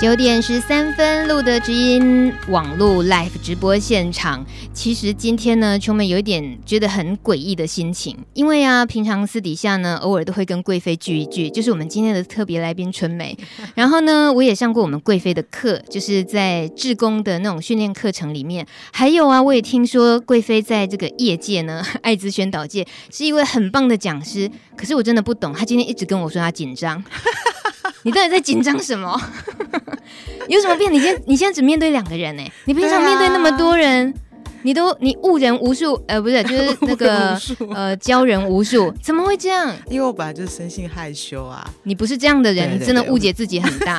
九点十三分，露德知音网络 live 直播现场。其实今天呢，琼美有一点觉得很诡异的心情，因为啊，平常私底下呢，偶尔都会跟贵妃聚一聚，就是我们今天的特别来宾春美。然后呢，我也上过我们贵妃的课，就是在志工的那种训练课程里面。还有啊，我也听说贵妃在这个业界呢，艾滋宣导界是一位很棒的讲师。可是我真的不懂，她今天一直跟我说她紧张。你到底在紧张什么？有什么变？你现你现在只面对两个人呢？你平常面对那么多人。你都你误人无数，呃，不是，就是那个呃，教人无数，怎么会这样？因为我本来就是生性害羞啊。你不是这样的人，对对对，你真的误解自己很大。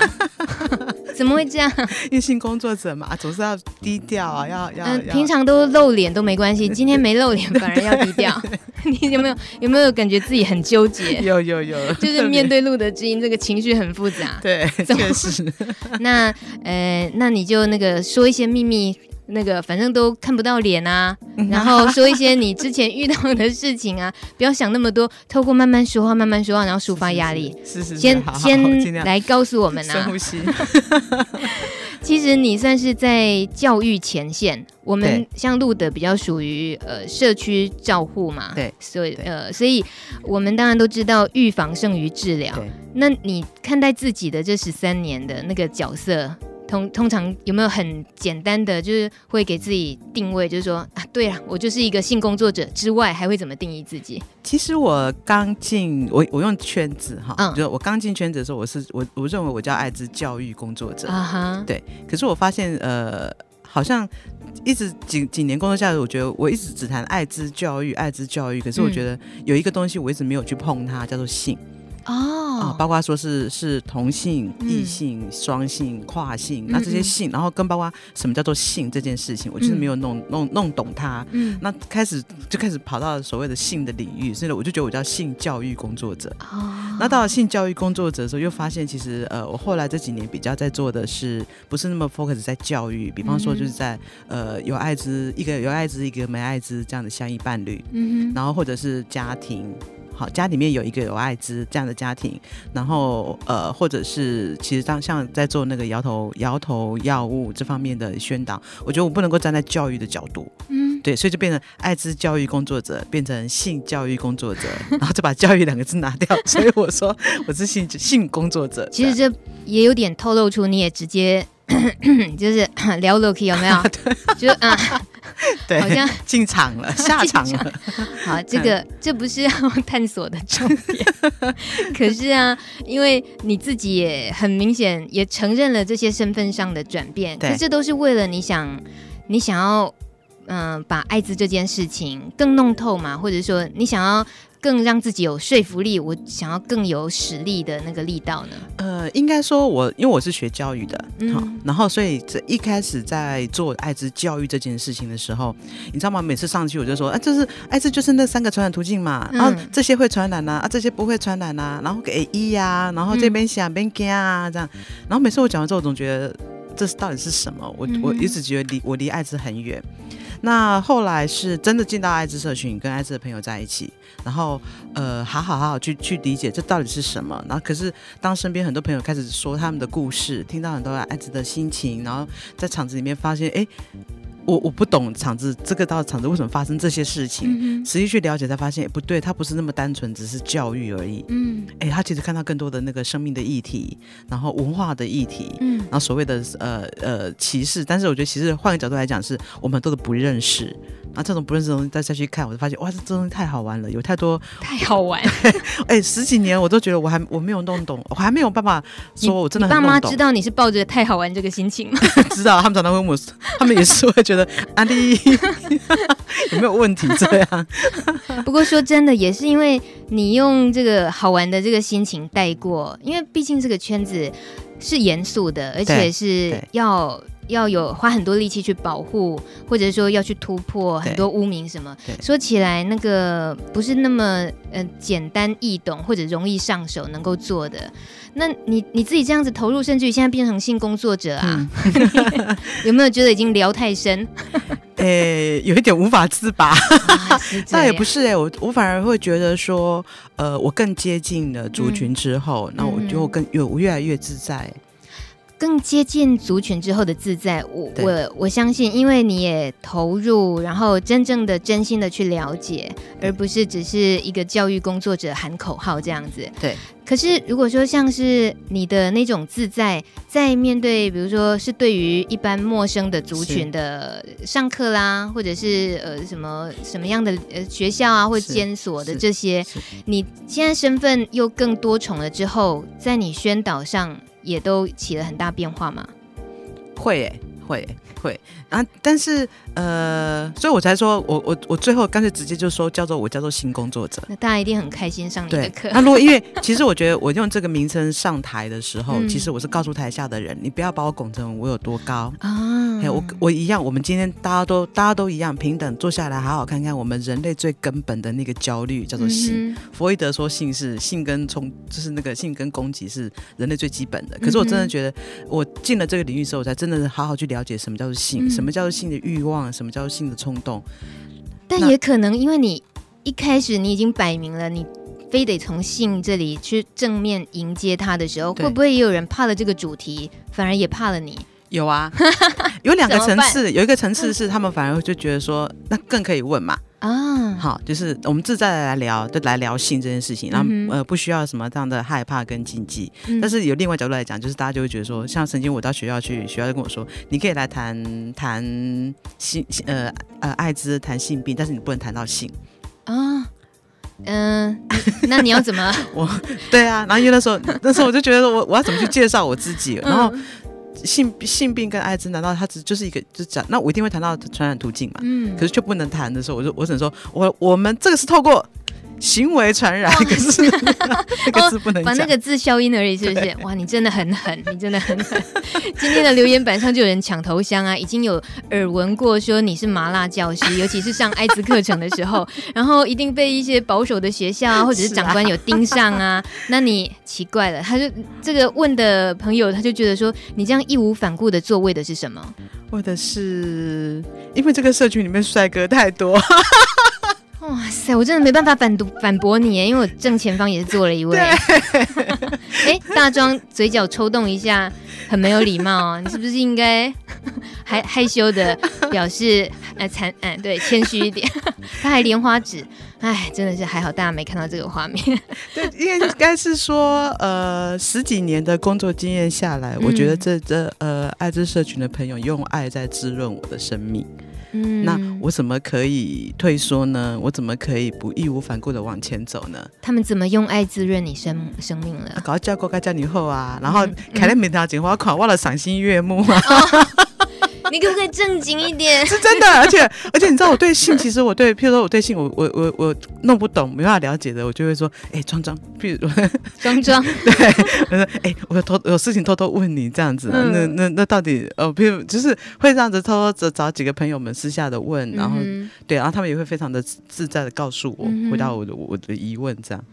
怎么会这样？因为性工作者嘛，总是要低调啊，要要。嗯，平常都露脸都没关系，今天没露脸反而要低调。你有没有有没有感觉自己很纠结？有有有，就是面对路德知音这个情绪很复杂。对，确实。那呃，那你就那个说一些秘密。那个反正都看不到脸啊，然后说一些你之前遇到的事情啊，不要想那么多，透过慢慢说话，慢慢说话，然后抒发压力。是是，是，是，先先来告诉我们啊。深呼吸。其实你算是在教育前线，我们像露德比较属于呃社区照护嘛，对，所以呃，所以我们当然都知道预防胜于治疗。那你看待自己的这十三年的那个角色？通通常有没有很简单的，就是会给自己定位，就是说啊，对了，我就是一个性工作者之外，还会怎么定义自己？其实我刚进我我用圈子哈，嗯，就我刚进圈子的时候，我是我我认为我叫艾滋教育工作者啊哈，对。可是我发现呃，好像一直几几年工作下来，我觉得我一直只谈艾滋教育，艾滋教育，可是我觉得有一个东西我一直没有去碰它，叫做性。哦，啊，包括说是是同性、异性、双性、跨性，那这些性，然后跟包括什么叫做性这件事情，我就是没有弄弄弄懂它。嗯，那开始就开始跑到所谓的性的领域，所以我就觉得我叫性教育工作者。哦，那到了性教育工作者的时候，又发现其实呃，我后来这几年比较在做的是，不是那么 focus 在教育，比方说就是在呃有艾滋一个有艾滋一个没艾滋这样的相依伴侣，嗯，然后或者是家庭。好，家里面有一个有艾滋这样的家庭，然后呃，或者是其实当像在做那个摇头摇头药物这方面的宣导，我觉得我不能够站在教育的角度，嗯，对，所以就变成艾滋教育工作者，变成性教育工作者，然后就把教育两个字拿掉，所以我说我是性性工作者。其实这也有点透露出你也直接就是 聊 Loki 有没有？对就啊。呃对，好像进场了，下场了。好，这个这不是要探索的重点。可是啊，因为你自己也很明显也承认了这些身份上的转变，可是这都是为了你想，你想要嗯、呃，把艾滋这件事情更弄透嘛，或者说你想要。更让自己有说服力，我想要更有实力的那个力道呢？呃，应该说我，我因为我是学教育的，嗯，好，然后所以这一开始在做艾滋教育这件事情的时候，你知道吗？每次上去我就说，啊，就是艾滋就是那三个传染途径嘛，然后这些会传染呐，啊，这些不会传染呐，啊，然后给一呀，然后这边想边干啊，这样，然后每次我讲完之后，我总觉得这是到底是什么？我我一直觉得离我离艾滋很远。那后来是真的进到艾滋社群，跟艾滋的朋友在一起，然后呃，好好好好去去理解这到底是什么。然后可是当身边很多朋友开始说他们的故事，听到很多艾滋的心情，然后在场子里面发现，哎。我我不懂场子，这个到场子为什么发生这些事情？嗯、实际去了解才发现，不对，他不是那么单纯，只是教育而已。嗯，哎，他其实看到更多的那个生命的议题，然后文化的议题，嗯，然后所谓的呃呃歧视，但是我觉得其实换个角度来讲，是我们都不认识。啊，这种不认识的东西再再去看，我就发现哇，这这东西太好玩了，有太多 太好玩。哎、欸，十几年我都觉得我还我没有弄懂，我还没有办法说我真的很弄懂。爸妈知道你是抱着太好玩这个心情吗？知道，他们常常会问我，他们也是会觉得安迪有没有问题这样。不过说真的，也是因为你用这个好玩的这个心情带过，因为毕竟这个圈子是严肃的，而且是要。要有花很多力气去保护，或者说要去突破很多污名什么。说起来，那个不是那么呃简单易懂或者容易上手能够做的。那你你自己这样子投入，甚至于现在变成性工作者啊，嗯、有没有觉得已经聊太深？诶、欸，有一点无法自拔。那、啊、也不是哎、欸，我我反而会觉得说，呃，我更接近了族群之后，那、嗯、我就更有越来越自在。更接近族群之后的自在，我我我相信，因为你也投入，然后真正的、真心的去了解，而不是只是一个教育工作者喊口号这样子。对。可是如果说像是你的那种自在，在面对，比如说是对于一般陌生的族群的上课啦，或者是呃什么什么样的呃学校啊，或监所的这些，你现在身份又更多重了之后，在你宣导上。也都起了很大变化吗？会诶、会、欸、会啊！但是呃，所以我才说我我我最后干脆直接就说叫做我叫做性工作者。那大家一定很开心上你的课。那如果因为其实我觉得我用这个名称上台的时候，嗯、其实我是告诉台下的人，你不要把我拱成我有多高啊！我我一样，我们今天大家都大家都一样平等，坐下来好好看看我们人类最根本的那个焦虑叫做性。嗯、弗洛伊德说性是性跟冲，就是那个性跟攻击是人类最基本的。可是我真的觉得，我进了这个领域之后，我才真的是好好去了解什么叫做性，嗯、什么叫做性的欲望，什么叫做性的冲动。但也可能因为你一开始你已经摆明了，你非得从性这里去正面迎接他的时候，会不会也有人怕了这个主题，反而也怕了你？有啊，有两个层次，有一个层次是他们反而就觉得说，那更可以问嘛。啊，好，就是我们自在的来聊，就来聊性这件事情，然后、嗯、呃不需要什么这样的害怕跟禁忌，嗯、但是有另外角度来讲，就是大家就会觉得说，像曾经我到学校去，学校就跟我说，你可以来谈谈性呃呃艾滋谈性病，但是你不能谈到性。啊，嗯、呃，那你要怎么？我对啊，然后因为那时候那时候我就觉得我我要怎么去介绍我自己，然后。嗯性性病跟艾滋，难道它只就是一个就讲？那我一定会谈到传染途径嘛？嗯，可是却不能谈的时候，我就我只能说，我我们这个是透过。行为传染，可是 那个字不能讲，把那个字消音而已，是不是？哇，你真的很狠，你真的很狠。今天的留言板上就有人抢头香啊，已经有耳闻过说你是麻辣教师，尤其是上艾滋课程的时候，然后一定被一些保守的学校啊，或者是长官有盯上啊。啊那你奇怪了，他就这个问的朋友，他就觉得说你这样义无反顾的做，为的是什么？为的是因为这个社群里面帅哥太多。哇塞，我真的没办法反读反驳你耶，因为我正前方也是坐了一位。哎，大庄嘴角抽动一下，很没有礼貌哦。你是不是应该 还害羞的表示哎惭嗯对谦虚一点？他还莲花指，哎，真的是还好大家没看到这个画面。对，应该是说呃十几年的工作经验下来，嗯、我觉得这这呃爱之社群的朋友用爱在滋润我的生命。嗯，那我怎么可以退缩呢？我怎么可以不义无反顾的往前走呢？他们怎么用爱滋润你生生命了？搞教过该教你后啊，然后开了每条锦花款，忘了赏心悦目啊。你可不可以正经一点？是真的，而且而且你知道我对性，其实我对，譬如说我对性，我我我我弄不懂，没办法了解的，我就会说，哎，庄庄，譬如说 庄庄，对，我说，哎，我偷有事情偷偷问你这样子，嗯、那那那到底，呃，譬如就是会这样子偷偷找找几个朋友们私下的问，然后、嗯、对，然后他们也会非常的自在的告诉我，回答我的我的疑问，这样。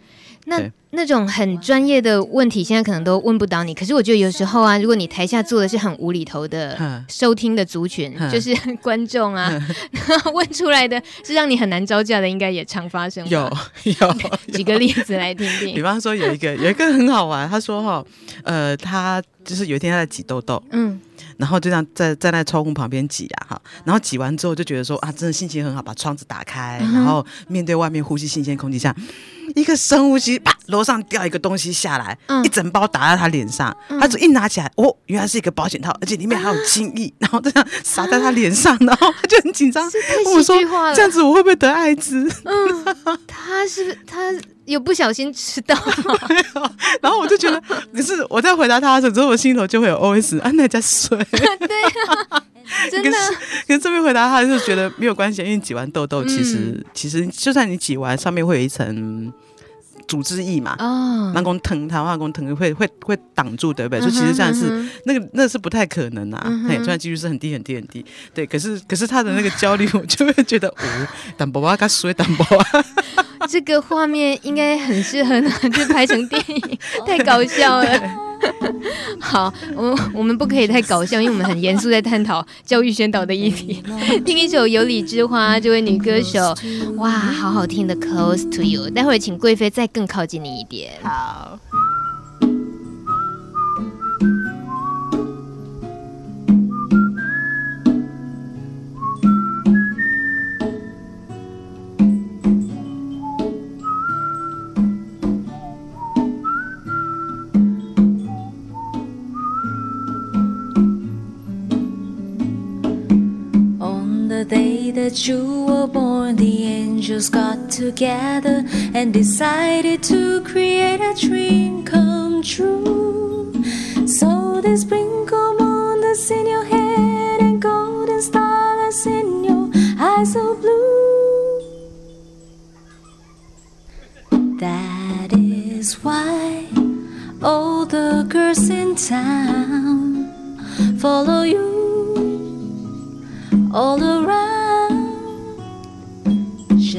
那那种很专业的问题，现在可能都问不到你。可是我觉得有时候啊，如果你台下坐的是很无厘头的收听的族群，就是 观众啊，呵问出来的是让你很难招架的，应该也常发生。有有，举个例子来听听。比方说有一个有一个很好玩，他说哈，呃，他就是有一天他在挤痘痘，嗯，然后就这样在在那窗户旁边挤啊哈，然后挤完之后就觉得说啊，真的心情很好，把窗子打开，然后面对外面呼吸新鲜空气，像。一个深呼吸，啪，楼上掉一个东西下来，嗯、一整包打在他脸上。嗯、他就一拿起来，哦，原来是一个保险套，而且里面还有精液，啊、然后这样洒在他脸上，然后他就很紧张，跟我说：“这样子我会不会得艾滋？”嗯，他是他有不小心吃到，然后我就觉得，可是我在回答他的时候，我心头就会有 OS：啊，那家水。对啊。真的，可是，可是这边回答他就是觉得没有关系，因为挤完痘痘，其实、嗯、其实就算你挤完，上面会有一层组织液嘛，哦，人工疼，它化工疼会会会挡住，对不对？所以、嗯、其实这样是、嗯、那个那是不太可能啊，哎、嗯哼，虽然几率是很低很低很低，对，可是可是他的那个焦虑，我就会觉得，哦，淡薄啊，他水淡薄啊，这个画面应该很适合拿去拍成电影，太搞笑了。好，我我们不可以太搞笑，因为我们很严肃在探讨教育宣导的议题。听一首《有理之花》，这位女歌手，哇，好好听的《Close to You》。待会儿请贵妃再更靠近你一点。好。That you were born, the angels got together and decided to create a dream come true. So they sprinkle moon that's in your head and golden stars in your eyes so blue. That is why all the girls in town follow you all around,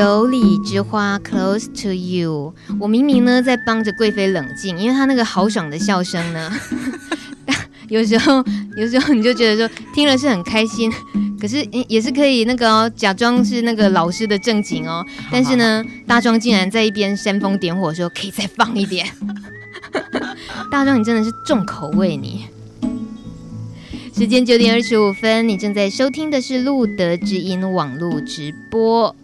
有理之花，Close to you。我明明呢在帮着贵妃冷静，因为她那个豪爽的笑声呢，有时候有时候你就觉得说听了是很开心，可是也是可以那个、哦、假装是那个老师的正经哦。但是呢，大壮竟然在一边煽风点火说可以再放一点。大壮，你真的是重口味你。时间九点二十五分，你正在收听的是路德之音网络直播。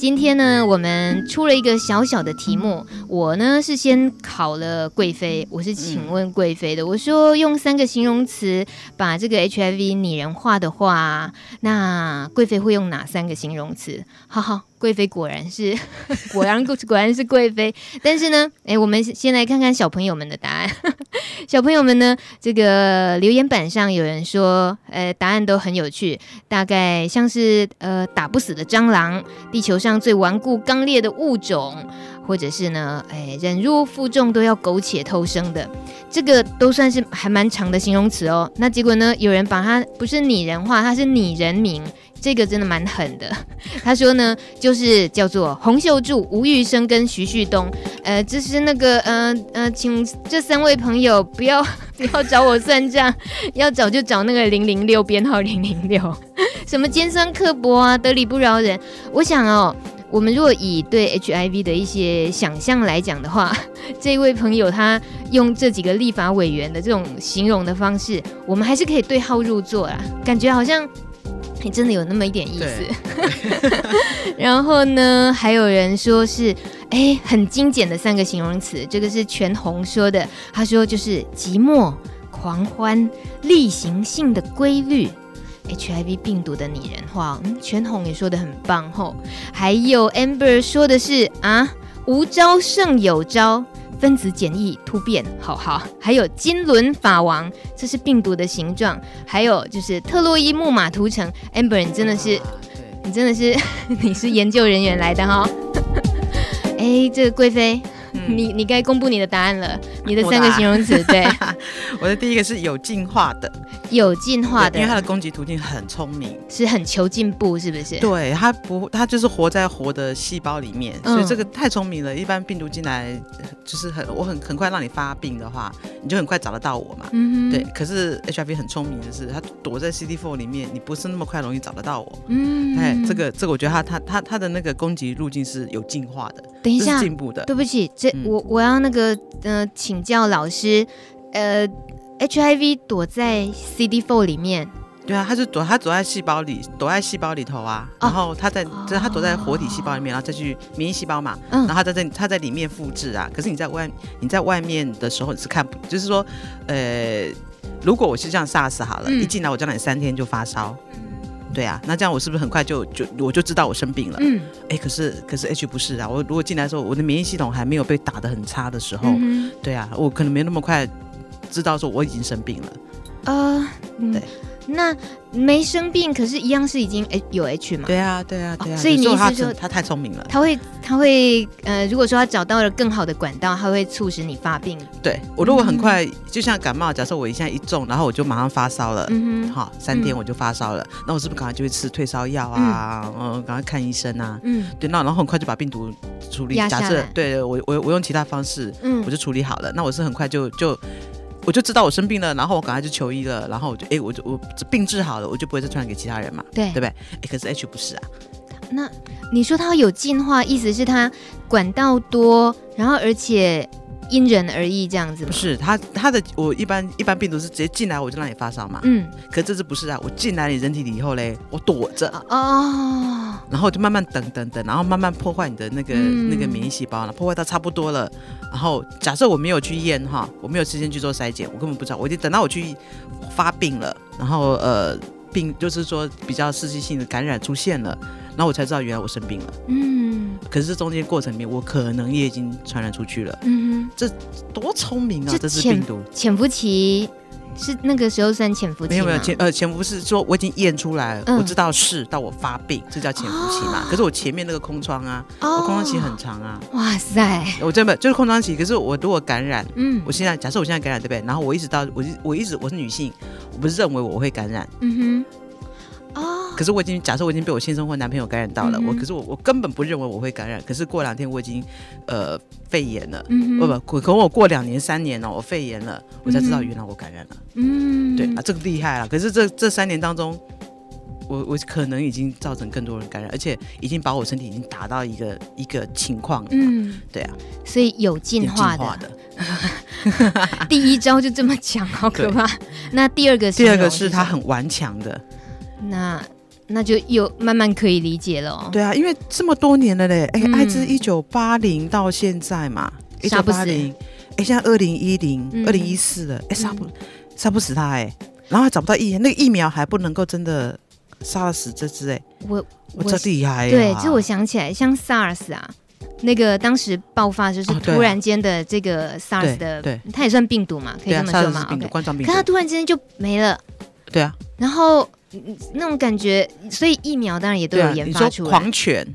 今天呢，我们出了一个小小的题目。我呢是先考了贵妃，我是请问贵妃的。我说用三个形容词把这个 HIV 拟人化的话，那贵妃会用哪三个形容词？好好。贵妃果然是，果然果然是贵妃。但是呢，哎，我们先来看看小朋友们的答案。小朋友们呢，这个留言板上有人说，呃，答案都很有趣，大概像是呃打不死的蟑螂，地球上最顽固刚烈的物种，或者是呢，哎，忍辱负重都要苟且偷生的，这个都算是还蛮长的形容词哦。那结果呢，有人把它不是拟人化，它是拟人名。这个真的蛮狠的，他说呢，就是叫做洪秀柱、吴玉生跟徐旭东，呃，这是那个，呃呃，请这三位朋友不要 不要找我算账，要找就找那个零零六编号零零六，什么尖酸刻薄啊，得理不饶人。我想哦，我们如果以对 HIV 的一些想象来讲的话，这位朋友他用这几个立法委员的这种形容的方式，我们还是可以对号入座啊，感觉好像。你真的有那么一点意思，然后呢，还有人说是，哎，很精简的三个形容词，这个是全红说的，他说就是寂寞、狂欢、例行性的规律，HIV 病毒的拟人化，嗯，全红也说的很棒吼，还有 Amber 说的是啊，无招胜有招。分子简易突变，好好，还有金轮法王，这是病毒的形状，还有就是特洛伊木马图层，Amber，你真的是，你真的是，你是研究人员来的哈，哎，这个贵妃。你你该公布你的答案了，你的三个形容词，对，我的第一个是有进化的，有进化的，因为它的攻击途径很聪明，是很求进步，是不是？对，它不，它就是活在活的细胞里面，所以这个太聪明了。一般病毒进来就是很，我很很快让你发病的话，你就很快找得到我嘛。嗯，对。可是 HIV 很聪明的是，它躲在 CD4 里面，你不是那么快容易找得到我。嗯，哎，这个这个，我觉得它它它它的那个攻击路径是有进化的，等一下，进步的。对不起，这。我我要那个呃请教老师，呃，HIV 躲在 CD4 里面，对啊，他是躲，他躲在细胞里，躲在细胞里头啊，然后他在，就是他躲在活体细胞里面，然后再去免疫细胞嘛，然后他在这，他在里面复制啊。可是你在外，你在外面的时候你是看不，就是说，呃，如果我是这样 SARS 好了，一进来我叫你三天就发烧。对啊，那这样我是不是很快就就我就知道我生病了？嗯，哎，可是可是 H 不是啊，我如果进来的时候，我的免疫系统还没有被打的很差的时候，嗯、对啊，我可能没那么快知道说我已经生病了。呃，对。那没生病，可是一样是已经有 H 嘛？对啊，对啊，对啊。所以你意思是说他太聪明了？他会，他会，呃，如果说他找到了更好的管道，他会促使你发病。对，我如果很快，就像感冒，假设我一下一中，然后我就马上发烧了，嗯哼，好，三天我就发烧了，那我是不是赶快就会吃退烧药啊？嗯，赶快看医生啊？嗯，对，那然后很快就把病毒处理。假设对我我我用其他方式，嗯，我就处理好了，那我是很快就就。我我就知道我生病了，然后我赶快去求医了，然后我就哎，我就我病治好了，我就不会再传染给其他人嘛，对对不对？哎，可是 H 不是啊。那你说它有进化，意思是它管道多，然后而且。因人而异，这样子吗？不是，他他的我一般一般病毒是直接进来我就让你发烧嘛。嗯，可这次不是啊，我进来你人体里以后嘞，我躲着。哦，然后就慢慢等等等，然后慢慢破坏你的那个、嗯、那个免疫细胞了，破坏到差不多了，然后假设我没有去验哈，我没有时间去做筛检，我根本不知道，我已经等到我去发病了，然后呃病就是说比较刺激性的感染出现了，然后我才知道原来我生病了。嗯。可是这中间过程里面，我可能也已经传染出去了。嗯哼，这多聪明啊！这是病毒潜伏期是那个时候算潜伏期吗？没有没有潜呃潜伏是说我已经验出来了，嗯、我知道是到我发病，这叫潜伏期嘛。哦、可是我前面那个空窗啊，哦、我空窗期很长啊。哇塞！我真的就是空窗期。可是我如果感染，嗯，我现在假设我现在感染对不对？然后我一直到我我一直我是女性，我不是认为我会感染。嗯哼。哦，可是我已经假设我已经被我先生或男朋友感染到了，嗯、我可是我我根本不认为我会感染，可是过两天我已经呃肺炎了，嗯哼，不不，可我过两年三年了，我肺炎了，我才知道原来我感染了，嗯，对啊，这个厉害了。可是这这三年当中，我我可能已经造成更多人感染，而且已经把我身体已经达到一个一个情况了，嗯，对啊，所以有进化的，化的。第一招就这么讲，好可怕。那第二个是第二个是他很顽强的。那那就又慢慢可以理解了。哦。对啊，因为这么多年了嘞，哎，艾滋一九八零到现在嘛，一九八零，哎，现在二零一零、二零一四了，哎，杀不杀不死他哎，然后还找不到疫，那个疫苗还不能够真的杀得死这只哎，我我这厉害，对，就我想起来，像 SARS 啊，那个当时爆发就是突然间的这个 SARS 的，对，它也算病毒嘛，可以这么说嘛，冠状病毒，可它突然之间就没了，对啊，然后。那种感觉，所以疫苗当然也都有研发出来。你说狂犬，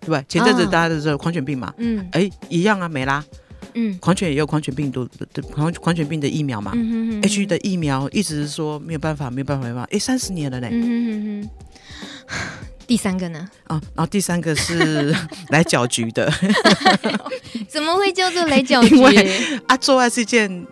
对吧？前阵子大家都知道狂犬病嘛，嗯，哎，一样啊，没啦，嗯，狂犬也有狂犬病毒的狂狂犬病的疫苗嘛，嗯哼哼，H 的疫苗一直是说没有办法，没有办法，没办法，哎，三十年了嘞，嗯哼哼哼。第三个呢？啊，然后第三个是 来搅局的，怎么会叫做来搅局？啊，做爱是一件。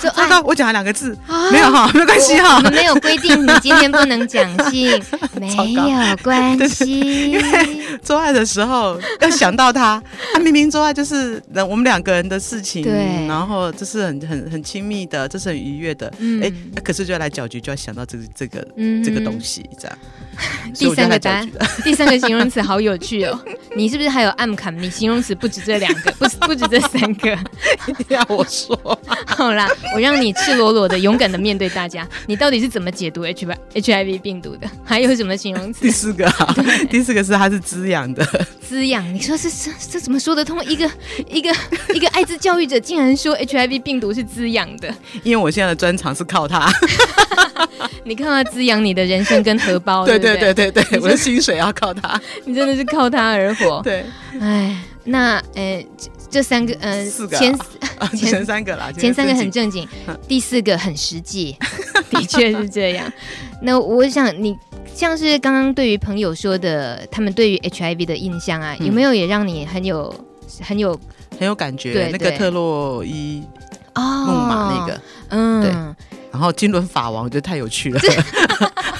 就刚刚我讲了两个字，没有哈，没有关系哈。我们没有规定你今天不能讲 性，没有关 系。因为做爱的时候 要想到他，他明明做爱就是我们两个人的事情，对，然后这是很很很亲密的，这是很愉悦的，哎，可是就要来搅局，就要想到这个这个这个东西，这样。第三个答案，第三个形容词好有趣哦。你是不是还有暗砍？你形容词不止这两个，不不止这三个。要我说，好啦。我让你赤裸裸的、勇敢的面对大家，你到底是怎么解读 H I H I V 病毒的？还有什么形容词？第四个啊，第四个是它是滋养的，滋养。你说是这这怎么说得通？一个一个一个艾滋教育者竟然说 H I V 病毒是滋养的？因为我现在的专长是靠它，你看它滋养你的人生跟荷包，对对对对对对，我的薪水要靠他，你真的是靠他而活。对，哎，那呃。这三个，嗯，前前三个啦，前三个很正经，第四个很实际，的确是这样。那我想你像是刚刚对于朋友说的，他们对于 HIV 的印象啊，有没有也让你很有很有很有感觉？那个特洛伊木马那个，嗯，对。然后金轮法王，我觉得太有趣了。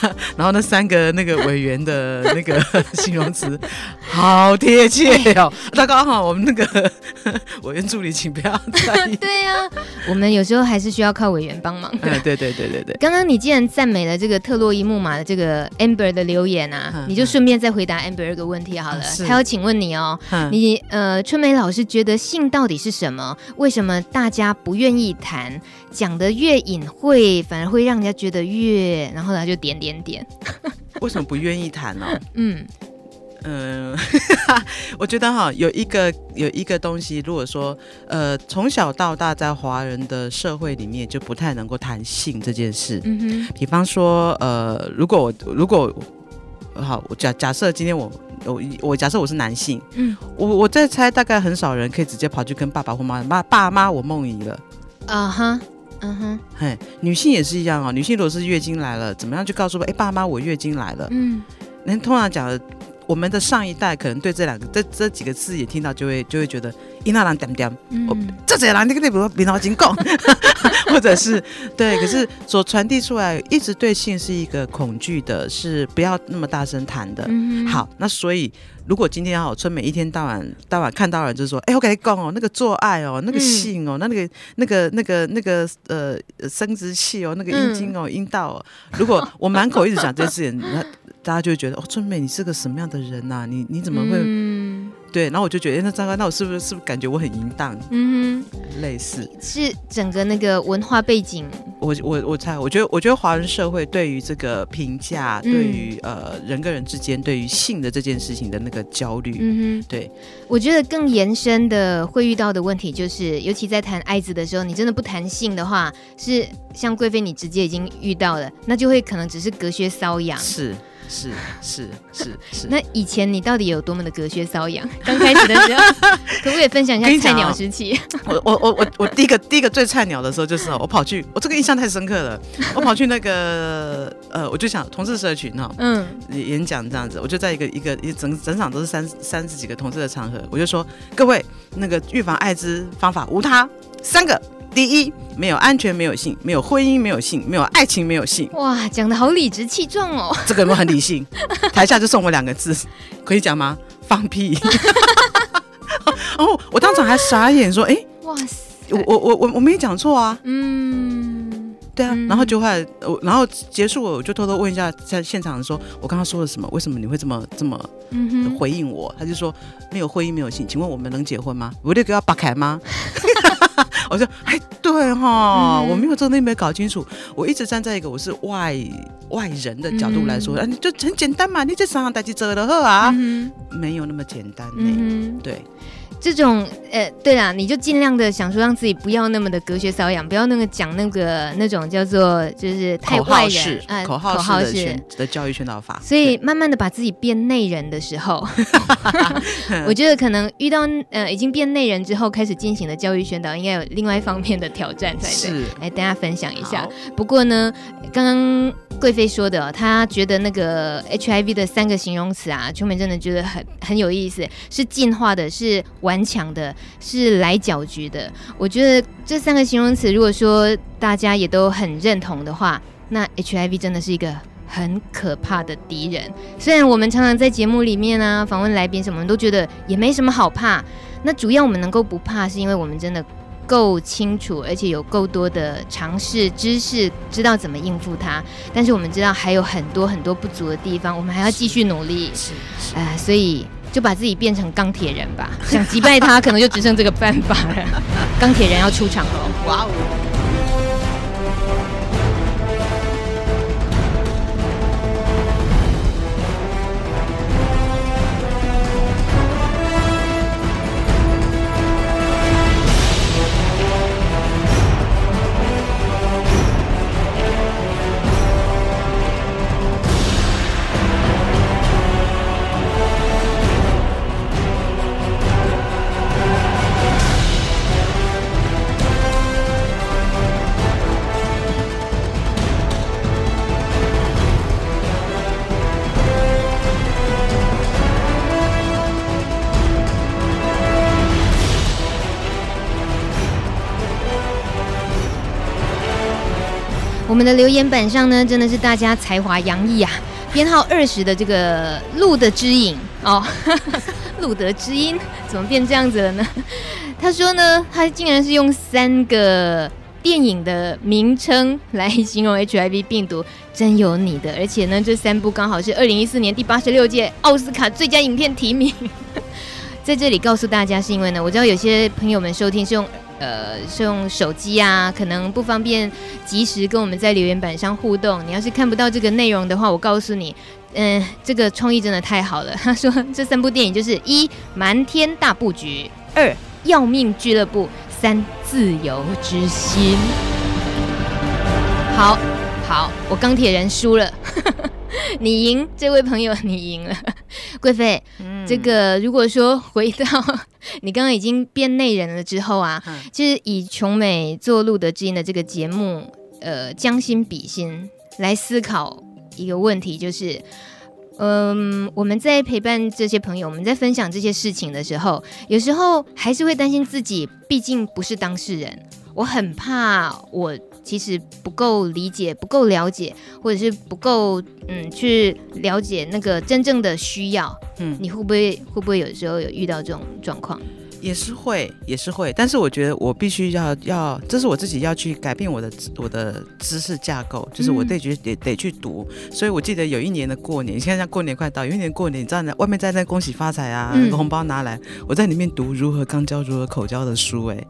然后那三个那个委员的那个 形容词，好贴切哦。那刚好我们那个 委员助理，请不要在意。对呀、啊，我们有时候还是需要靠委员帮忙的。对对对对对对。刚刚你既然赞美了这个特洛伊木马的这个 Amber 的留言啊，嗯、你就顺便再回答 Amber 一个问题好了。还要请问你哦，嗯、你呃春梅老师觉得性到底是什么？为什么大家不愿意谈？讲的越隐晦，反而会让人家觉得越……然后他就点点点点。为什么不愿意谈呢？嗯嗯，呃、我觉得哈，有一个有一个东西，如果说呃从小到大在华人的社会里面就不太能够谈性这件事。嗯哼。比方说呃，如果我如果好，我假假设今天我我我假设我是男性，嗯，我我在猜，大概很少人可以直接跑去跟爸爸或妈妈爸妈我梦遗了。啊哈。Uh. 嗯哼，嘿，女性也是一样哦。女性如果是月经来了，怎么样去告诉说，哎，爸妈，我月经来了。嗯，那通常讲的我们的上一代可能对这两个这这几个字也听到就会就会觉得伊那兰点点，我这这兰那个那不比脑筋讲，或者是对，可是所传递出来一直对性是一个恐惧的，是不要那么大声谈的。嗯、好，那所以如果今天好春美一天到晚到晚看到人就是说，哎，我跟你讲哦，那个做爱哦，那个性哦，嗯、那个那个那个那个呃生殖器哦，那个阴茎哦，阴、嗯、道哦，如果我满口一直讲这些事情，那大家就会觉得哦，春美你是个什么样的人呐、啊？你你怎么会？嗯对，然后我就觉得，哎，那糟糕，那我是不是是不是感觉我很淫荡？嗯哼，类似是整个那个文化背景。我我我猜，我觉得我觉得华人社会对于这个评价，嗯、对于呃人跟人之间对于性的这件事情的那个焦虑，嗯哼，对，我觉得更延伸的会遇到的问题就是，尤其在谈爱子的时候，你真的不谈性的话，是像贵妃你直接已经遇到了，那就会可能只是隔靴搔痒。是。是是是是，那以前你到底有多么的隔靴搔痒？刚开始的时候，可不可以分享一下菜鸟时期？我我我我我第一个第一个最菜鸟的时候就是我跑去，我这个印象太深刻了。我跑去那个呃，我就想同事社群哈，嗯，演讲这样子，我就在一个一个一整整场都是三三十几个同事的场合，我就说各位，那个预防艾滋方法无他，三个。第一，没有安全，没有性，没有婚姻，没有性，没有爱情，没有性。哇，讲的好理直气壮哦！这个有没有很理性？台下就送我两个字，可以讲吗？放屁！哦，我当场还傻眼，说：“哎，哇塞，我我我我我没讲错啊。”嗯，对啊。然后就后来，我然后结束，我就偷偷问一下在现场说：“我刚刚说了什么？为什么你会这么这么回应我？”他就说：“没有婚姻，没有性，请问我们能结婚吗？我得给他扒开吗？” 我说，哎，对哈，嗯、我没有真的没搞清楚。我一直站在一个我是外外人的角度来说，嗯、啊，就很简单嘛，你这上台去做了呵啊，嗯、没有那么简单呢。嗯、对。这种呃，对啦，你就尽量的想说让自己不要那么的隔靴搔痒，不要那个讲那个那种叫做就是太外人，呃，口号式的教育宣导法。所以慢慢的把自己变内人的时候，我觉得可能遇到呃已经变内人之后开始进行的教育宣导，应该有另外一方面的挑战才对。是，来大家分享一下。不过呢，刚刚贵妃说的，她觉得那个 HIV 的三个形容词啊，秋美真的觉得很很有意思，是进化的，是。顽强的，是来搅局的。我觉得这三个形容词，如果说大家也都很认同的话，那 HIV 真的是一个很可怕的敌人。虽然我们常常在节目里面啊，访问来宾什么，都觉得也没什么好怕。那主要我们能够不怕，是因为我们真的够清楚，而且有够多的尝试知识，知道怎么应付它。但是我们知道还有很多很多不足的地方，我们还要继续努力。是，是，是，呃，所以。就把自己变成钢铁人吧，想击败他，可能就只剩这个办法了。钢铁人要出场了，哇哦！我们的留言板上呢，真的是大家才华洋溢啊！编号二十的这个路的知音哦，路德知音怎么变这样子了呢？他说呢，他竟然是用三个电影的名称来形容 HIV 病毒，真有你的！而且呢，这三部刚好是二零一四年第八十六届奥斯卡最佳影片提名。在这里告诉大家，是因为呢，我知道有些朋友们收听是用。呃，是用手机啊，可能不方便及时跟我们在留言板上互动。你要是看不到这个内容的话，我告诉你，嗯、这个创意真的太好了。他说这三部电影就是一瞒天大布局，二要命俱乐部，三自由之心。好，好，我钢铁人输了。你赢，这位朋友，你赢了，贵妃。嗯，这个如果说回到你刚刚已经变内人了之后啊，嗯、其实以琼美做路德之音的这个节目，呃，将心比心来思考一个问题，就是嗯，我们在陪伴这些朋友，我们在分享这些事情的时候，有时候还是会担心自己，毕竟不是当事人，我很怕我其实不够理解、不够了解，或者是不够嗯去了解那个真正的需要。嗯，你会不会会不会有时候有遇到这种状况？也是会，也是会，但是我觉得我必须要要，这是我自己要去改变我的我的知识架构，就是我得去得得去读。所以我记得有一年的过年，现在像过年快到，有一年过年，你知道外面在那恭喜发财啊，那个红包拿来，我在里面读如何肛交、如何口交的书，哎。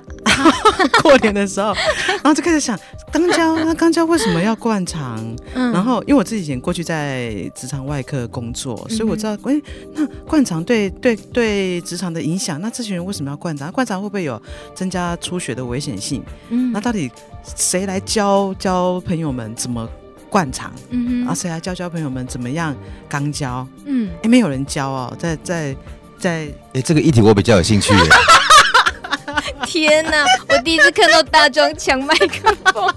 过年的时候，然后就开始想，肛交那肛交为什么要灌肠？嗯、然后因为我自己以前过去在直肠外科工作，所以我知道，哎、欸，那灌肠对对对直肠的影响，那这群人为什么要灌肠？灌肠会不会有增加出血的危险性？嗯，那到底谁来教教朋友们怎么灌肠？嗯哼，然后谁来教教朋友们怎么样肛交？嗯，哎、欸，没有人教哦，在在在，哎、欸，这个议题我比较有兴趣。天哪！我第一次看到大庄抢麦克风。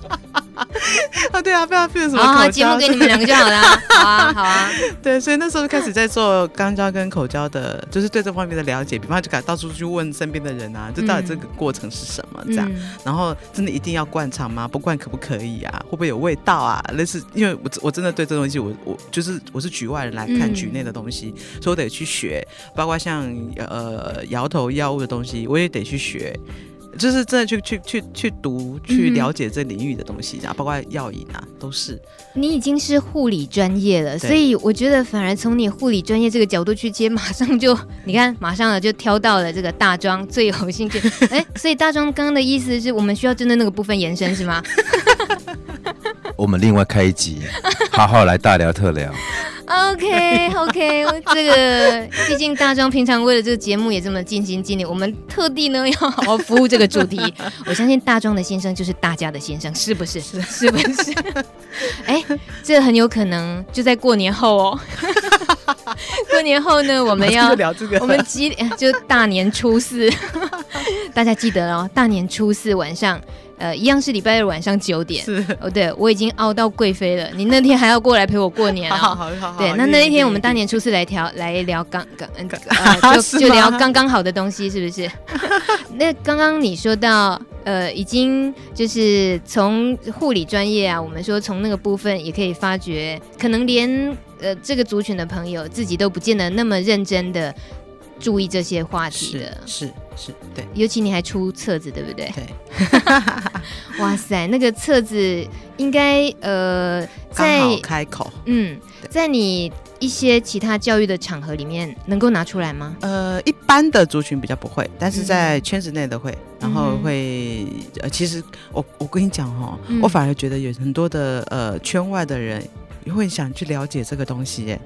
啊，对啊，不要变什么好，好，节目给你们两个就好了。好啊，好啊。对，所以那时候就开始在做肛交跟口交的，就是对这方面的了解。比方就敢到处去问身边的人啊，就到底这个过程是什么这样。嗯、然后真的一定要灌肠吗？不灌可不可以啊？会不会有味道啊？类似，因为我我真的对这东西，我我就是我是局外人来看局内的东西，嗯、所以我得去学。包括像呃摇头药物的东西，我也得去学。就是真的去去去去读去了解这领域的东西，啊，包括药引啊，都是。你已经是护理专业了，所以我觉得反而从你护理专业这个角度去接，马上就你看，马上了就挑到了这个大庄最有兴趣。哎、欸，所以大庄刚刚的意思是我们需要针对那个部分延伸是吗？我们另外开一集，好好来大聊特聊。OK OK，这个毕竟大庄平常为了这个节目也这么尽心尽力，我们特地呢要好好服务这个主题。我相信大庄的先生就是大家的先生，是不是？是是不是？哎，这很有可能就在过年后哦。过年后呢，我们要聊这个，我们几点？就大年初四，大家记得哦，大年初四晚上。呃，一样是礼拜二晚上九点。是哦，对，我已经熬到贵妃了。你那天还要过来陪我过年啊？好好好。对，那那一天我们大年初四来调来聊刚刚嗯，呃、就就聊刚刚好的东西，是不是？那刚刚你说到呃，已经就是从护理专业啊，我们说从那个部分也可以发觉，可能连呃这个族群的朋友自己都不见得那么认真的。注意这些话题的，是 是，是对，尤其你还出册子，对不对？对，哇塞，那个册子应该呃，在开口，嗯，在你一些其他教育的场合里面能够拿出来吗？呃，一般的族群比较不会，但是在圈子内的会，嗯、然后会呃，其实我我跟你讲哈，嗯、我反而觉得有很多的呃圈外的人会想去了解这个东西耶。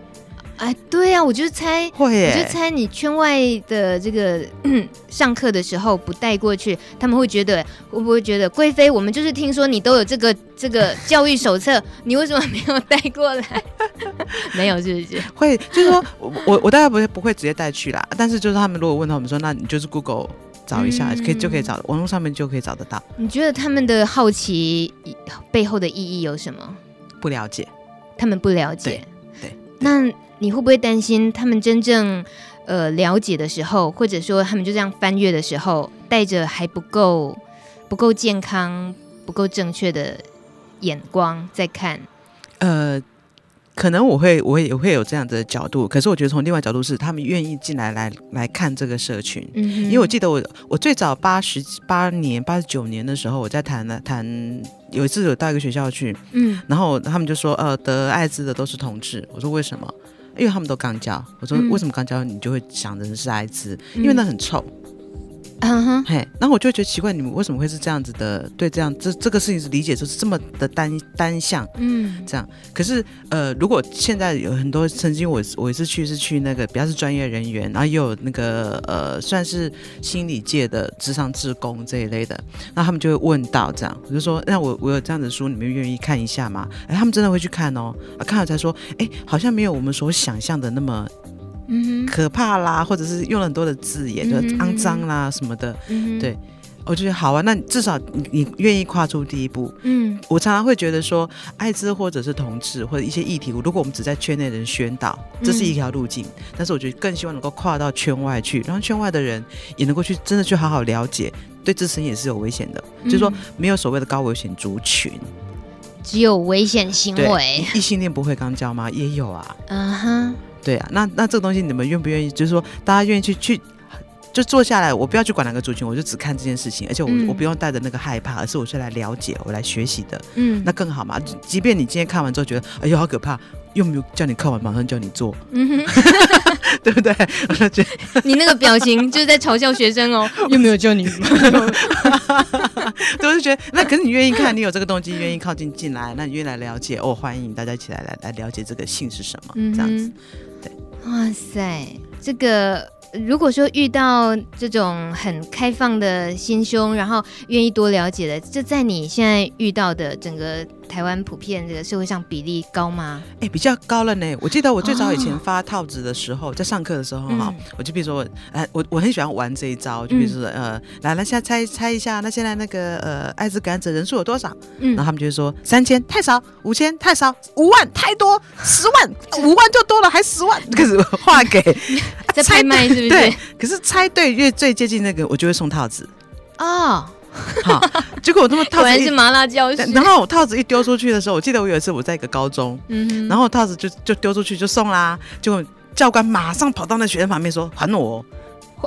哎，对呀、啊，我就猜，会耶我就猜你圈外的这个 上课的时候不带过去，他们会觉得会不会觉得贵妃？我们就是听说你都有这个这个教育手册，你为什么没有带过来？没有，是不是？会，就是说我我大概不会不会直接带去啦，但是就是他们如果问到我们说，那你就是 Google 找一下，嗯、可以就可以找，网络上面就可以找得到。你觉得他们的好奇背后的意义有什么？不了解，他们不了解，对，对那。你会不会担心他们真正呃了解的时候，或者说他们就这样翻阅的时候，带着还不够不够健康、不够正确的眼光在看？呃，可能我会我也会有这样的角度，可是我觉得从另外角度是，他们愿意进来来来看这个社群，嗯，因为我记得我我最早八十八年八十九年的时候，我在谈了谈有一次有到一个学校去，嗯，然后他们就说，呃，得艾滋的都是同志，我说为什么？因为他们都刚交，我说为什么刚交你就会想着是艾滋？嗯、因为那很臭。嗯哼，嘿，然后我就觉得奇怪，你们为什么会是这样子的？对，这样这这个事情是理解就是这么的单单向，嗯，这样。可是呃，如果现在有很多曾经我我也是去是去那个比较是专业人员，然后也有那个呃算是心理界的智商志工这一类的，那他们就会问到这样，我就说那我我有这样的书，你们愿意看一下吗？哎，他们真的会去看哦，啊、看了才说，哎，好像没有我们所想象的那么。可怕啦，或者是用了很多的字眼，就肮脏啦什么的，嗯、对。我就觉得好啊，那至少你你愿意跨出第一步。嗯，我常常会觉得说，艾滋或者是同志或者一些议题，如果我们只在圈内人宣导，这是一条路径。嗯、但是我觉得更希望能够跨到圈外去，让圈外的人也能够去真的去好好了解，对自身也是有危险的。嗯、就是说，没有所谓的高危险族群，只有危险行为。异性恋不会肛交吗？也有啊。嗯哼。对啊，那那这个东西你们愿不愿意？就是说，大家愿意去去。就坐下来，我不要去管哪个族群，我就只看这件事情，而且我、嗯、我不用带着那个害怕，而是我是来了解，我来学习的，嗯，那更好嘛。即便你今天看完之后觉得，哎呦好可怕，又没有叫你看完马上叫你做，嗯哼，对不对？我就觉得你那个表情就是在嘲笑学生哦，又没有叫你，都是觉得那可是你愿意看，你有这个动机，愿意靠近进来，那你愿意来了解，哦，欢迎大家一起来来来了解这个性是什么，嗯、这样子，对，哇塞，这个。如果说遇到这种很开放的心胸，然后愿意多了解的，这在你现在遇到的整个。台湾普遍这个社会上比例高吗？哎、欸，比较高了呢。我记得我最早以前发套子的时候，哦、在上课的时候哈，嗯、我就比如说我，哎，我我很喜欢玩这一招，就比如说、嗯、呃，来了，现在猜猜一下，那现在那个呃，艾滋感染者人数有多少？嗯，然后他们就说三千太少，五千太少，五万太多，十万五万就多了，还十万，可是画给 在拍卖是不是？对，可是猜对越最接近那个，我就会送套子哦。好，结果我这么套子，果然是麻辣教师。然后我套子一丢出去的时候，我记得我有一次我在一个高中，嗯，然后套子就就丢出去就送啦，结果教官马上跑到那学生旁边说还我，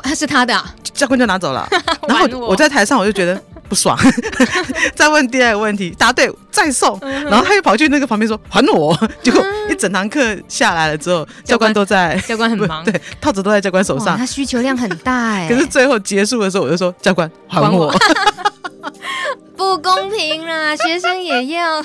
他 是他的、啊，教官就拿走了。然后我在台上我就觉得不爽，再问第二个问题，答对再送，嗯、然后他又跑去那个旁边说还我，结果一整堂课下来了之后，教官都在，教官很忙，对，套子都在教官手上，他需求量很大哎。可是最后结束的时候，我就说教官还我。不公平啦，学生也要。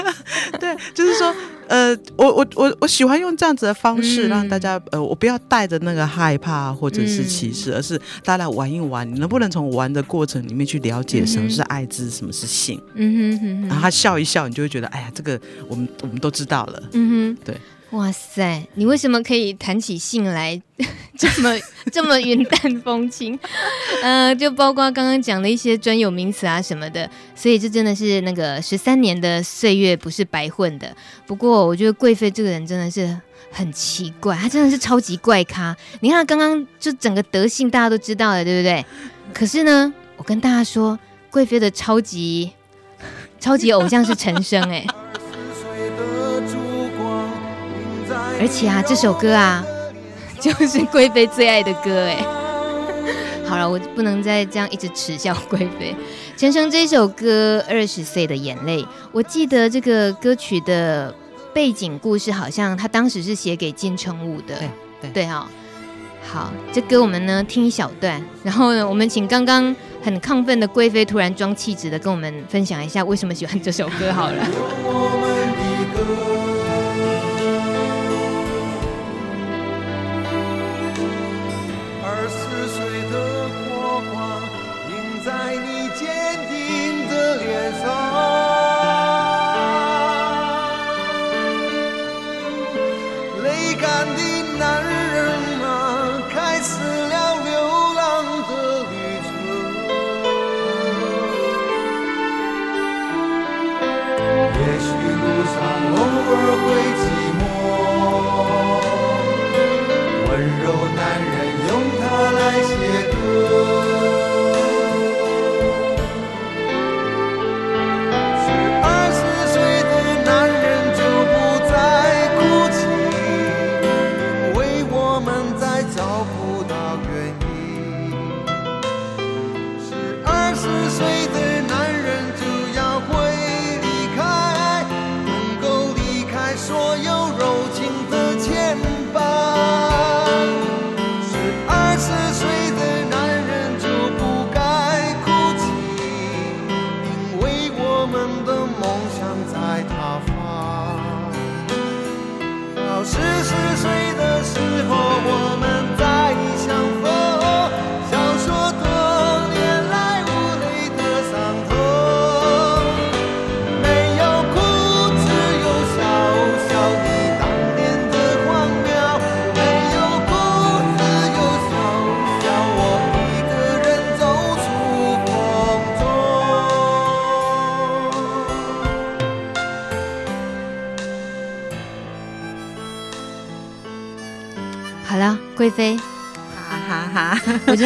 对，就是说，呃，我我我我喜欢用这样子的方式让大家，呃，我不要带着那个害怕或者是歧视，而是大家来玩一玩。你能不能从玩的过程里面去了解什么是艾滋，什么是性？嗯哼哼，然后他笑一笑，你就会觉得，哎呀，这个我们我们都知道了。嗯哼，对。哇塞，你为什么可以谈起性来 这么这么云淡风轻？呃，就包括刚刚讲的一些专有名词啊什么的，所以这真的是那个十三年的岁月不是白混的。不过我觉得贵妃这个人真的是很奇怪，他真的是超级怪咖。你看刚刚就整个德性大家都知道了，对不对？可是呢，我跟大家说，贵妃的超级超级偶像是陈升哎。而且啊，这首歌啊，就是贵妃最爱的歌哎。好了，我不能再这样一直耻笑贵妃。陈升这首歌《二十岁的眼泪》，我记得这个歌曲的背景故事，好像他当时是写给金城武的。对对对哈。好，这歌我们呢听一小段，然后呢，我们请刚刚很亢奋的贵妃突然装气质的跟我们分享一下为什么喜欢这首歌。好了。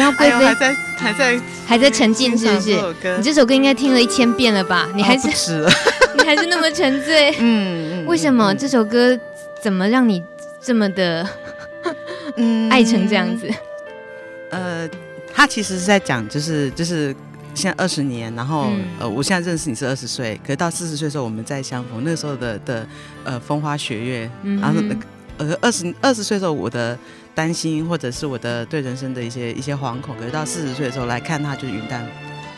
哈！我知道贵妃还在还在还在沉浸，是不是？你这首歌应该听了一千遍了吧？你还是 你还是那么沉醉？嗯，为什么这首歌怎么让你这么的 嗯爱成这样子？呃，他其实是在讲，就是就是现在二十年，然后、嗯、呃，我现在认识你是二十岁，可是到四十岁的时候我们再相逢，那个时候的的呃风花雪月，嗯、然后那个呃二十二十岁的时候我的担心或者是我的对人生的一些一些惶恐，可是到四十岁的时候来看他就是云淡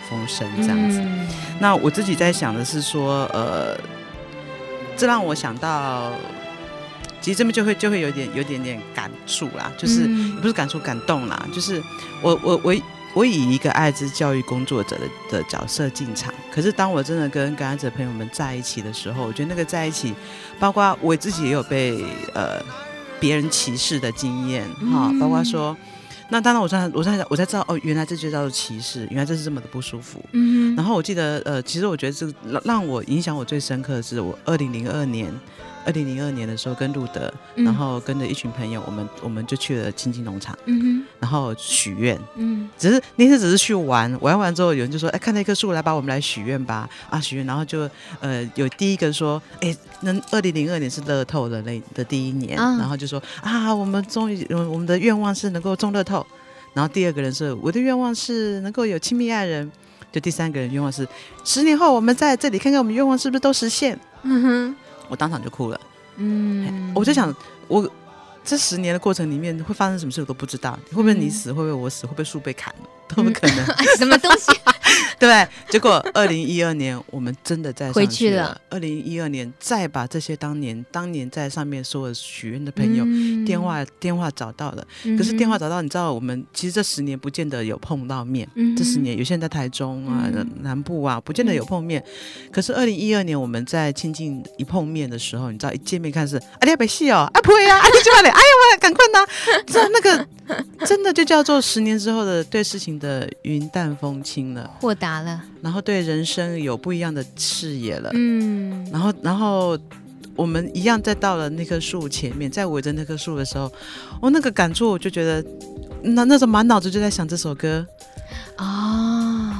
风轻这样子。嗯、那我自己在想的是说，呃，这让我想到。其实这边就会就会有点有点点感触啦，就是、嗯、也不是感触感动啦，就是我我我我以一个艾滋教育工作者的的角色进场，可是当我真的跟感染者朋友们在一起的时候，我觉得那个在一起，包括我自己也有被呃别人歧视的经验哈，包括说，那当然我在我在我才知道哦，原来这就叫做歧视，原来这是这么的不舒服。嗯，然后我记得呃，其实我觉得这让让我影响我最深刻的是我二零零二年。二零零二年的时候，跟路德，嗯、然后跟着一群朋友，我们我们就去了青青农场，嗯、哼。然后许愿，嗯，只是那天只是去玩，玩完之后，有人就说，哎，看到一棵树，来吧，我们来许愿吧，啊，许愿，然后就呃，有第一个说，哎，那二零零二年是乐透的那的第一年，嗯、然后就说，啊，我们终于，我们的愿望是能够中乐透，然后第二个人是，我的愿望是能够有亲密爱人，就第三个人愿望是，十年后我们在这里看看我们愿望是不是都实现，嗯哼。我当场就哭了，嗯，我就想，我这十年的过程里面会发生什么事我都不知道，会不会你死，会不会我死，会不会树被砍了，都不可能，什么东西啊？对，结果二零一二年我们真的在上去了。二零一二年再把这些当年当年在上面说的许愿的朋友、嗯、电话电话找到了，可是电话找到，你知道我们其实这十年不见得有碰到面。嗯、这十年有些人在台中啊、嗯、南部啊，不见得有碰面。嗯、可是二零一二年我们在亲近一碰面的时候，你知道一见面看是啊，你要被戏哦，啊不会啊，啊你去哪里？哎呀我赶快拿，这那个真的就叫做十年之后的对事情的云淡风轻了，豁达了，然后对人生有不一样的视野了。嗯，然后然后我们一样再到了那棵树前面，在围着那棵树的时候，我、哦、那个感触，我就觉得那那时候满脑子就在想这首歌啊。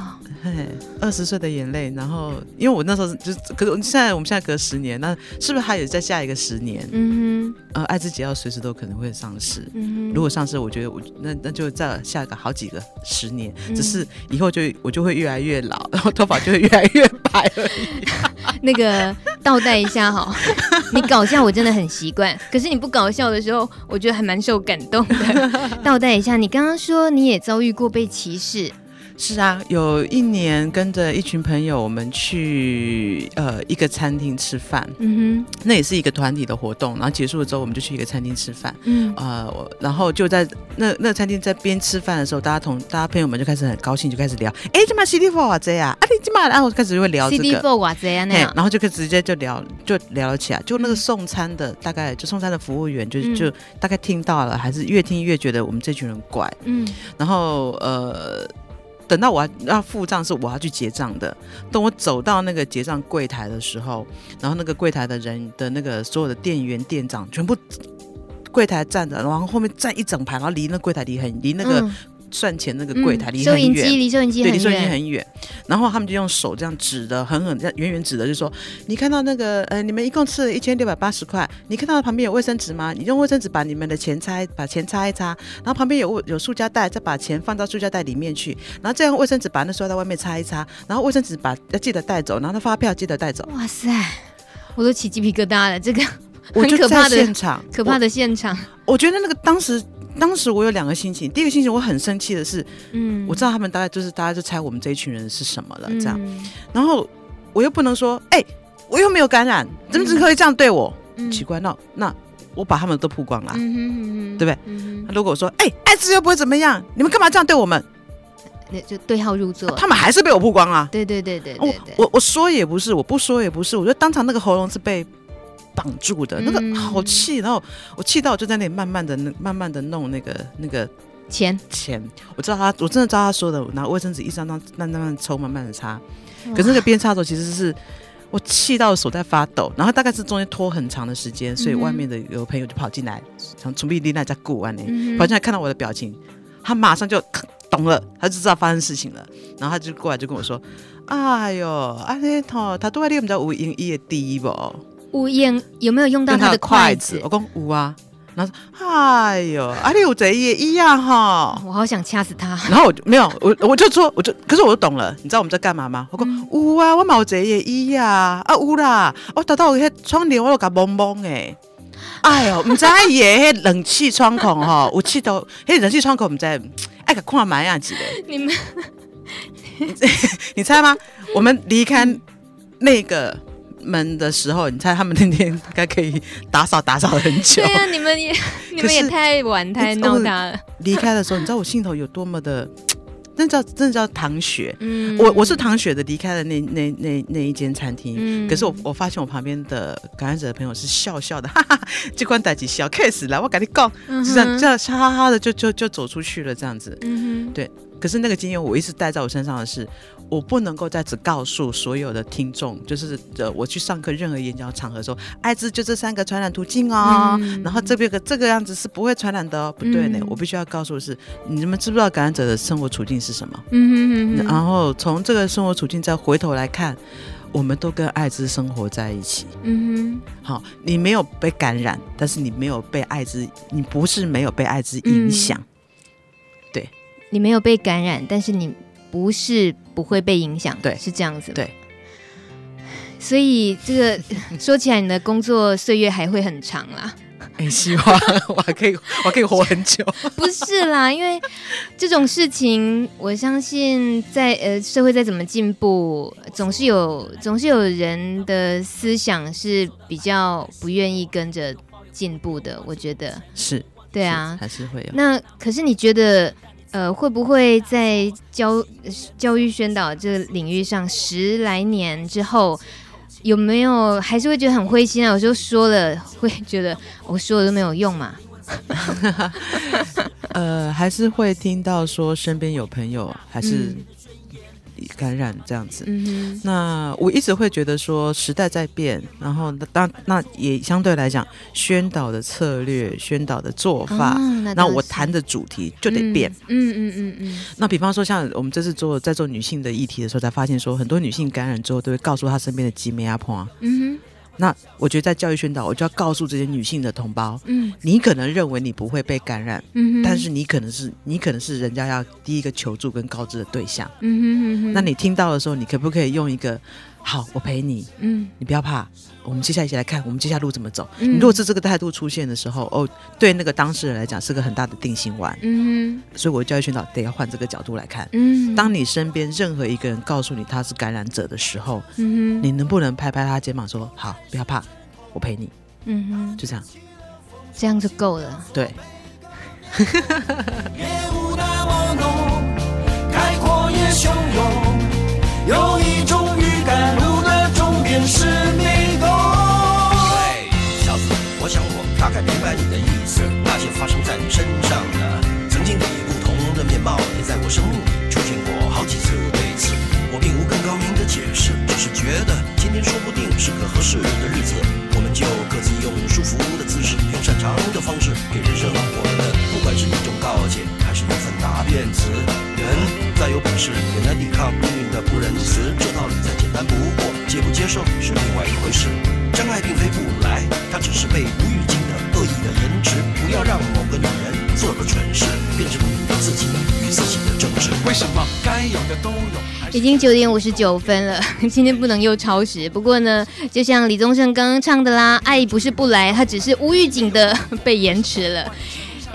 二十岁的眼泪，然后因为我那时候就，可是现在我们现在隔十年，那是不是还有在下一个十年？嗯哼，呃，爱自己要随时都可能会上市。嗯哼，如果上市，我觉得我那那就再下一个好几个十年，嗯、只是以后就我就会越来越老，然后头发就会越来越白而已。那个倒带一下哈，你搞笑我真的很习惯，可是你不搞笑的时候，我觉得还蛮受感动的。倒带一下，你刚刚说你也遭遇过被歧视。是啊，有一年跟着一群朋友，我们去呃一个餐厅吃饭，嗯哼，那也是一个团体的活动。然后结束了之后，我们就去一个餐厅吃饭，嗯，呃，然后就在那那个餐厅在边吃饭的时候，大家同大家朋友们就开始很高兴，就开始聊，哎，这嘛 CD four 哇这呀，啊你这嘛，然后开始就会聊这个。CD four 哇这呀那样，然后就可以直接就聊就聊了起来，就那个送餐的、嗯、大概就送餐的服务员就就大概听到了，还是越听越觉得我们这群人怪，嗯，然后呃。等到我要要付账，是我要去结账的。等我走到那个结账柜台的时候，然后那个柜台的人的那个所有的店员、店长全部柜台站着，然后后面站一整排，然后离那柜台离很离那个。嗯算钱那个柜台离很远，收银机离收银机很远，对，离收银机很远。然后他们就用手这样指的，狠狠这样远远指的，就说：“你看到那个呃，你们一共吃了一千六百八十块，你看到旁边有卫生纸吗？你用卫生纸把你们的钱擦，把钱擦一擦。然后旁边有有塑胶袋，再把钱放到塑胶袋里面去。然后再用卫生纸把那塑料袋外面擦一擦。然后卫生纸把要记得带走，然后那发票记得带走。”哇塞，我都起鸡皮疙瘩了，这个很可怕的现场，可怕的现场。我，我觉得那个当时。当时我有两个心情，第一个心情我很生气的是，嗯，我知道他们大概就是大家就猜我们这一群人是什么了，这样，嗯、然后我又不能说，哎、欸，我又没有感染，怎么只可以这样对我？嗯、奇怪，那那我把他们都曝光了，嗯哼嗯哼对不对？嗯、如果我说，哎、欸，艾滋又不会怎么样，你们干嘛这样对我们？那就对号入座，他们还是被我曝光啊！对对对对对，我我我说也不是，我不说也不是，我觉得当场那个喉咙是被。绑住的那个好气，然后我气到我就在那里慢慢的、慢慢的弄那个那个钱钱。我知道他，我真的知道他说的，拿卫生纸一张张慢慢慢抽，慢慢的擦。可是那个边擦的时候，其实是我气到手在发抖，然后大概是中间拖很长的时间，所以外面的有朋友就跑进来，从从碧丽娜家过完呢，跑进来看到我的表情，他马上就懂了，他就知道发生事情了，然后他就过来就跟我说：“哎呦，阿丽头，他都在你们家无英一的第一不？无英有没有用到他的筷子？”我讲无啊。然后说：“哎呦，阿丽有贼也一样哈！”我好想掐死他。然后我就没有，我我就说，我就可是我就懂了。你知道我们在干嘛吗？我讲有啊，我冇贼也一样啊，有啦。我打到我迄窗帘，我都甲蒙蒙哎。哎呦，唔知耶，迄冷气窗口哈，有气到迄冷气窗口唔知，哎个看蛮样子的。你们，你猜吗？我们离开那个。门的时候，你猜他们那天应该可以打扫打扫很久。对啊，你们也 你们也太晚太闹大了。离开的时候，你知道我心头有多么的，那叫真的叫唐雪。嗯，我我是唐雪的离开了那那那那一间餐厅。嗯，可是我我发现我旁边的感染者的朋友是笑笑的，哈哈，这关代志小 case 了，我赶紧告，就这样这样哈哈的就就就走出去了，这样子。嗯哼，对。可是那个经验我一直带在我身上的是，我不能够再只告诉所有的听众，就是呃，我去上课任何演讲场合说，艾滋就这三个传染途径哦，嗯、然后这边个这个样子是不会传染的。哦，不对呢，嗯、我必须要告诉的是，你们知不知道感染者的生活处境是什么？嗯哼哼哼，然后从这个生活处境再回头来看，我们都跟艾滋生活在一起。嗯哼，好，你没有被感染，但是你没有被艾滋，你不是没有被艾滋影响。嗯。你没有被感染，但是你不是不会被影响，对，是这样子。对，所以这个 说起来，你的工作岁月还会很长啦。很希望我还可以，我还可以活很久。不是啦，因为这种事情，我相信在呃社会再怎么进步，总是有总是有人的思想是比较不愿意跟着进步的。我觉得是，对啊，还是会有。那可是你觉得？呃，会不会在教教育宣导这个领域上十来年之后，有没有还是会觉得很灰心啊？有时候说了会觉得我说的都没有用嘛？呃，还是会听到说身边有朋友还是、嗯。感染这样子，嗯、那我一直会觉得说时代在变，然后那当那也相对来讲，宣导的策略、宣导的做法，哦、那，那我谈的主题就得变。嗯嗯嗯嗯。嗯嗯嗯那比方说，像我们这次做在做女性的议题的时候，才发现说，很多女性感染之后都会告诉她身边的姐妹阿婆。嗯哼。那我觉得在教育宣导，我就要告诉这些女性的同胞，嗯，你可能认为你不会被感染，嗯哼，但是你可能是你可能是人家要第一个求助跟告知的对象，嗯哼嗯哼，那你听到的时候，你可不可以用一个？好，我陪你。嗯，你不要怕，我们接下来一起来看，我们接下来路怎么走。嗯，你如果是这个态度出现的时候，哦，对那个当事人来讲是个很大的定心丸。嗯哼，所以我教育宣导得要换这个角度来看。嗯，当你身边任何一个人告诉你他是感染者的时候，嗯哼，你能不能拍拍他肩膀说：“好，不要怕，我陪你。”嗯哼，就这样，这样就够了。对。是你懂。大概明白你的意思。那些发生在你身上的，曾经以不同的面貌，也在我生命里出现过好几次。对此，我并无更高明的解释，只是觉得今天说不定是个合适的日子，我们就各自用舒服的姿势，用擅长的方式，给人生活的，不管是一种告诫，还是一份答辩词。人再有本事，也难抵抗命运的不仁慈。这道理再简单不过。接不接受是另外一回事。真爱并非不来，它只是被无预警的恶意的延迟。不要让某个女人做了蠢事，变成你自己与自己的争执。为什么该有的都有？已经九点五十九分了，今天不能又超时。不过呢，就像李宗盛刚刚唱的啦，爱不是不来，它只是无预警的 被延迟了。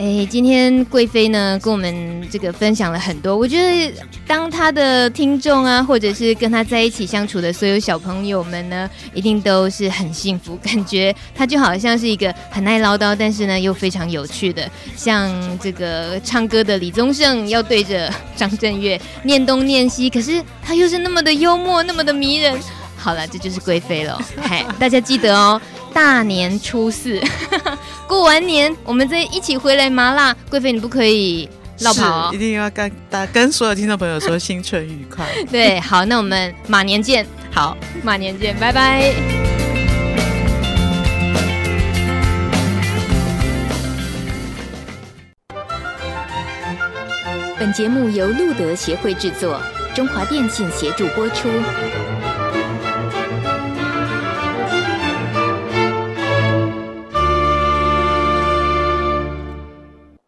哎，今天贵妃呢跟我们这个分享了很多，我觉得当她的听众啊，或者是跟她在一起相处的所有小朋友们呢，一定都是很幸福，感觉她就好像是一个很爱唠叨，但是呢又非常有趣的，像这个唱歌的李宗盛要对着张震岳念东念西，可是他又是那么的幽默，那么的迷人。好了，这就是贵妃了，嗨，大家记得哦。大年初四 过完年，我们再一起回来麻辣。贵妃，你不可以落跑、哦，一定要跟大跟所有听众朋友说新春愉快。对，好，那我们马年见。好，马年见，拜拜。本节目由路德协会制作，中华电信协助播出。